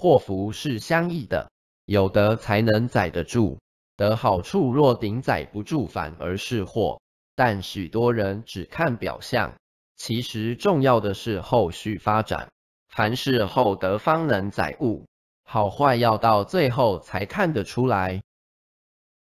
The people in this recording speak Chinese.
祸福是相异的，有德才能载得住，得好处若顶载不住，反而是祸。但许多人只看表象，其实重要的是后续发展。凡事厚德方能载物，好坏要到最后才看得出来。